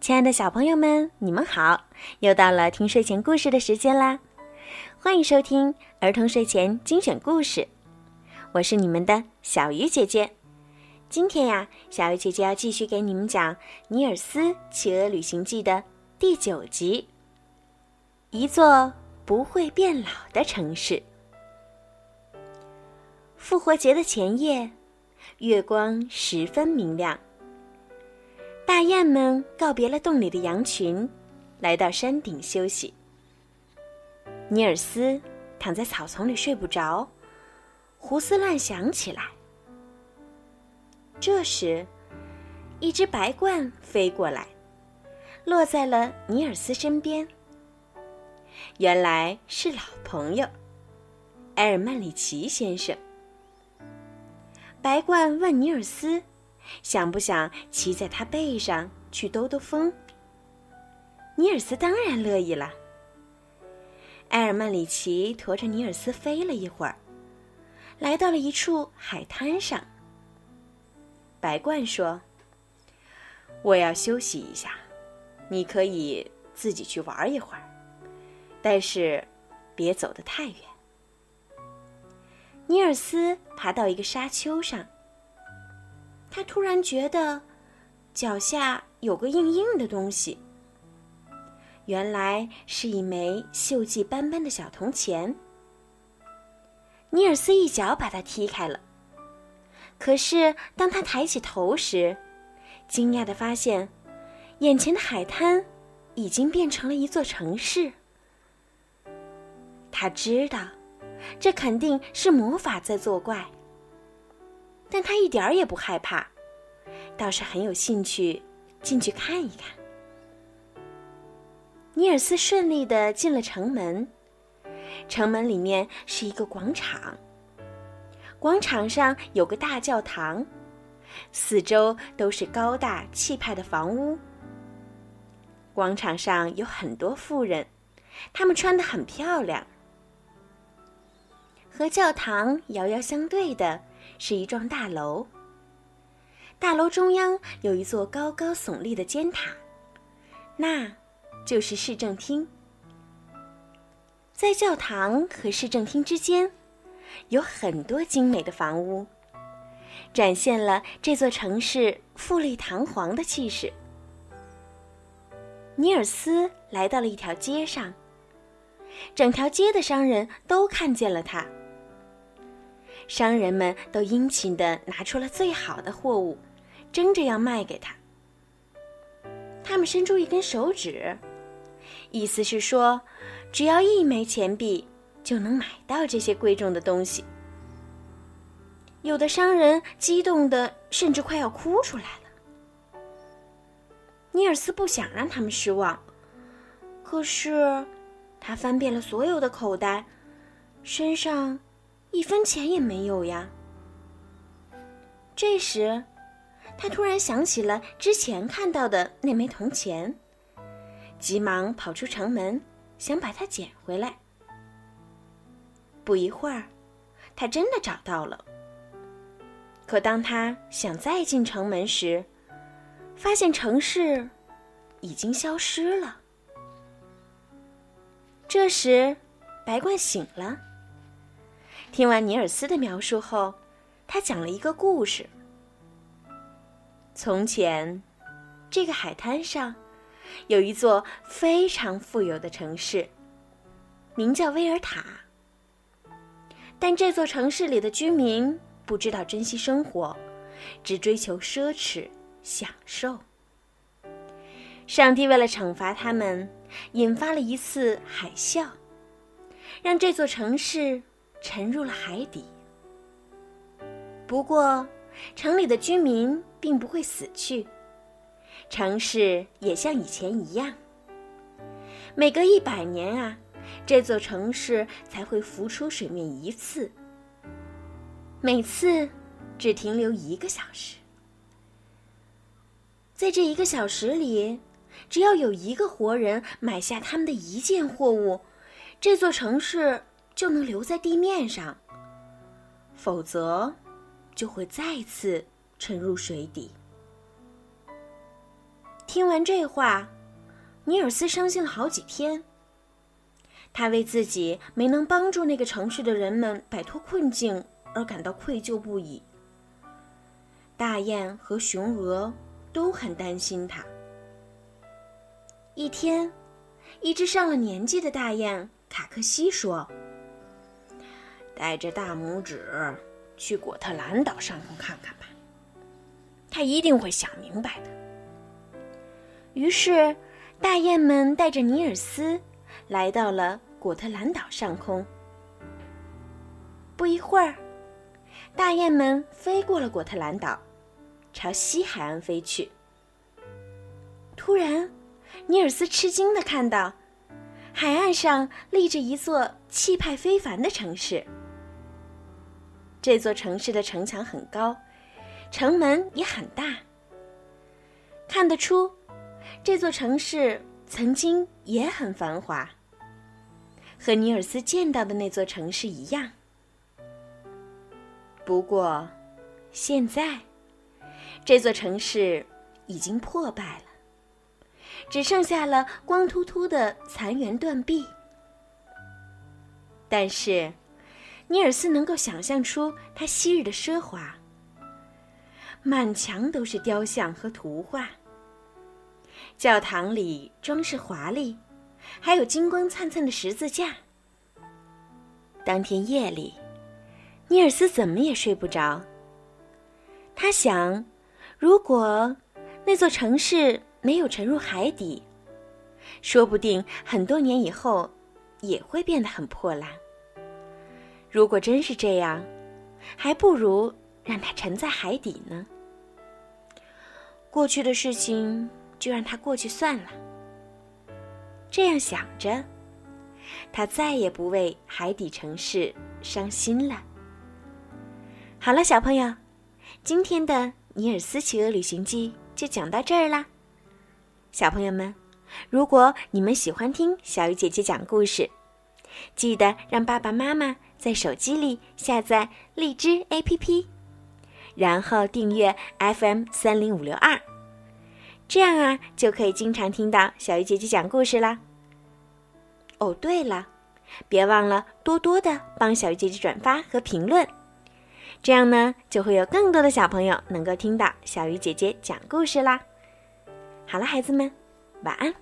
亲爱的小朋友们，你们好！又到了听睡前故事的时间啦，欢迎收听儿童睡前精选故事。我是你们的小鱼姐姐。今天呀，小鱼姐姐要继续给你们讲《尼尔斯企鹅旅行记》的第九集——一座不会变老的城市。复活节的前夜，月光十分明亮。大雁们告别了洞里的羊群，来到山顶休息。尼尔斯躺在草丛里睡不着，胡思乱想起来。这时，一只白鹳飞过来，落在了尼尔斯身边。原来是老朋友埃尔曼里奇先生。白鹳问尼尔斯。想不想骑在它背上去兜兜风？尼尔斯当然乐意了。埃尔曼里奇驮着尼尔斯飞了一会儿，来到了一处海滩上。白鹳说：“我要休息一下，你可以自己去玩一会儿，但是别走得太远。”尼尔斯爬到一个沙丘上。他突然觉得脚下有个硬硬的东西，原来是一枚锈迹斑斑的小铜钱。尼尔斯一脚把它踢开了。可是当他抬起头时，惊讶的发现，眼前的海滩已经变成了一座城市。他知道，这肯定是魔法在作怪。但他一点儿也不害怕，倒是很有兴趣进去看一看。尼尔斯顺利的进了城门，城门里面是一个广场，广场上有个大教堂，四周都是高大气派的房屋。广场上有很多妇人，她们穿得很漂亮。和教堂遥遥相对的。是一幢大楼。大楼中央有一座高高耸立的尖塔，那就是市政厅。在教堂和市政厅之间，有很多精美的房屋，展现了这座城市富丽堂皇的气势。尼尔斯来到了一条街上，整条街的商人都看见了他。商人们都殷勤地拿出了最好的货物，争着要卖给他。他们伸出一根手指，意思是说，只要一枚钱币就能买到这些贵重的东西。有的商人激动的甚至快要哭出来了。尼尔斯不想让他们失望，可是他翻遍了所有的口袋，身上。一分钱也没有呀。这时，他突然想起了之前看到的那枚铜钱，急忙跑出城门，想把它捡回来。不一会儿，他真的找到了。可当他想再进城门时，发现城市已经消失了。这时，白鹳醒了。听完尼尔斯的描述后，他讲了一个故事。从前，这个海滩上有一座非常富有的城市，名叫威尔塔。但这座城市里的居民不知道珍惜生活，只追求奢侈享受。上帝为了惩罚他们，引发了一次海啸，让这座城市。沉入了海底。不过，城里的居民并不会死去，城市也像以前一样。每隔一百年啊，这座城市才会浮出水面一次，每次只停留一个小时。在这一个小时里，只要有一个活人买下他们的一件货物，这座城市。就能留在地面上，否则就会再次沉入水底。听完这话，尼尔斯伤心了好几天。他为自己没能帮助那个城市的人们摆脱困境而感到愧疚不已。大雁和雄鹅都很担心他。一天，一只上了年纪的大雁卡克西说：“带着大拇指去果特兰岛上空看看吧，他一定会想明白的。”于是，大雁们带着尼尔斯。来到了果特兰岛上空。不一会儿，大雁们飞过了果特兰岛，朝西海岸飞去。突然，尼尔斯吃惊的看到，海岸上立着一座气派非凡的城市。这座城市的城墙很高，城门也很大。看得出，这座城市曾经也很繁华。和尼尔斯见到的那座城市一样，不过，现在这座城市已经破败了，只剩下了光秃秃的残垣断壁。但是，尼尔斯能够想象出他昔日的奢华，满墙都是雕像和图画，教堂里装饰华丽。还有金光灿灿的十字架。当天夜里，尼尔斯怎么也睡不着。他想，如果那座城市没有沉入海底，说不定很多年以后也会变得很破烂。如果真是这样，还不如让它沉在海底呢。过去的事情就让它过去算了。这样想着，他再也不为海底城市伤心了。好了，小朋友，今天的《尼尔斯骑鹅旅行记》就讲到这儿啦。小朋友们，如果你们喜欢听小鱼姐姐讲故事，记得让爸爸妈妈在手机里下载荔枝 APP，然后订阅 FM 三零五六二。这样啊，就可以经常听到小鱼姐姐讲故事啦。哦，对了，别忘了多多的帮小鱼姐姐转发和评论，这样呢，就会有更多的小朋友能够听到小鱼姐姐讲故事啦。好了，孩子们，晚安。